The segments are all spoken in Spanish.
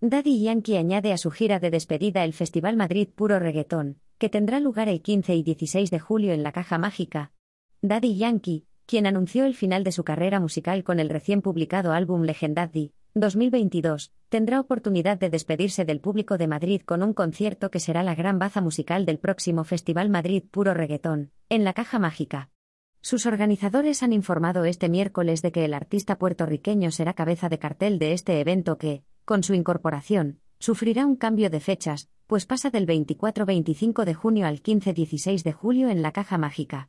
Daddy Yankee añade a su gira de despedida el Festival Madrid Puro Reggaetón, que tendrá lugar el 15 y 16 de julio en la Caja Mágica. Daddy Yankee, quien anunció el final de su carrera musical con el recién publicado álbum Legendaddy, 2022, tendrá oportunidad de despedirse del público de Madrid con un concierto que será la gran baza musical del próximo Festival Madrid Puro Reggaetón, en la Caja Mágica. Sus organizadores han informado este miércoles de que el artista puertorriqueño será cabeza de cartel de este evento que, con su incorporación, sufrirá un cambio de fechas, pues pasa del 24-25 de junio al 15-16 de julio en la Caja Mágica.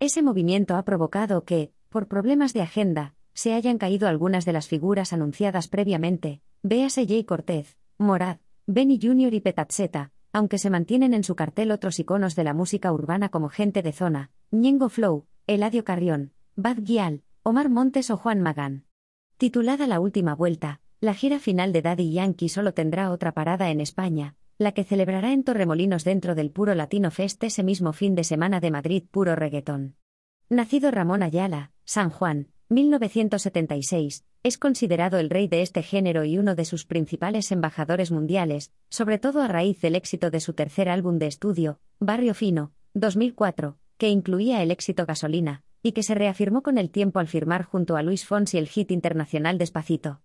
Ese movimiento ha provocado que, por problemas de agenda, se hayan caído algunas de las figuras anunciadas previamente, véase Jay Cortez, Morad, Benny Jr. y Petatzeta, aunque se mantienen en su cartel otros iconos de la música urbana como Gente de Zona, Ñengo Flow, Eladio Carrión, Bad Gial, Omar Montes o Juan Magán. Titulada La Última Vuelta, la gira final de Daddy Yankee solo tendrá otra parada en España, la que celebrará en Torremolinos dentro del Puro Latino Fest ese mismo fin de semana de Madrid Puro Reggaetón. Nacido Ramón Ayala, San Juan, 1976, es considerado el rey de este género y uno de sus principales embajadores mundiales, sobre todo a raíz del éxito de su tercer álbum de estudio, Barrio Fino, 2004, que incluía el éxito Gasolina, y que se reafirmó con el tiempo al firmar junto a Luis Fonsi el hit internacional Despacito.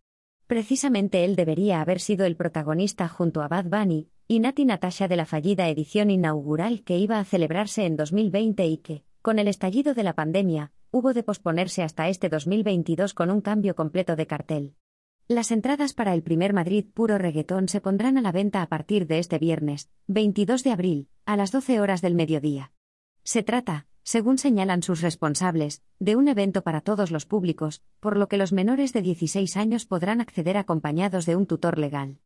Precisamente él debería haber sido el protagonista junto a Bad Bunny y Nati Natasha de la fallida edición inaugural que iba a celebrarse en 2020 y que, con el estallido de la pandemia, hubo de posponerse hasta este 2022 con un cambio completo de cartel. Las entradas para el primer Madrid puro reggaetón se pondrán a la venta a partir de este viernes, 22 de abril, a las 12 horas del mediodía. Se trata, según señalan sus responsables, de un evento para todos los públicos, por lo que los menores de 16 años podrán acceder acompañados de un tutor legal.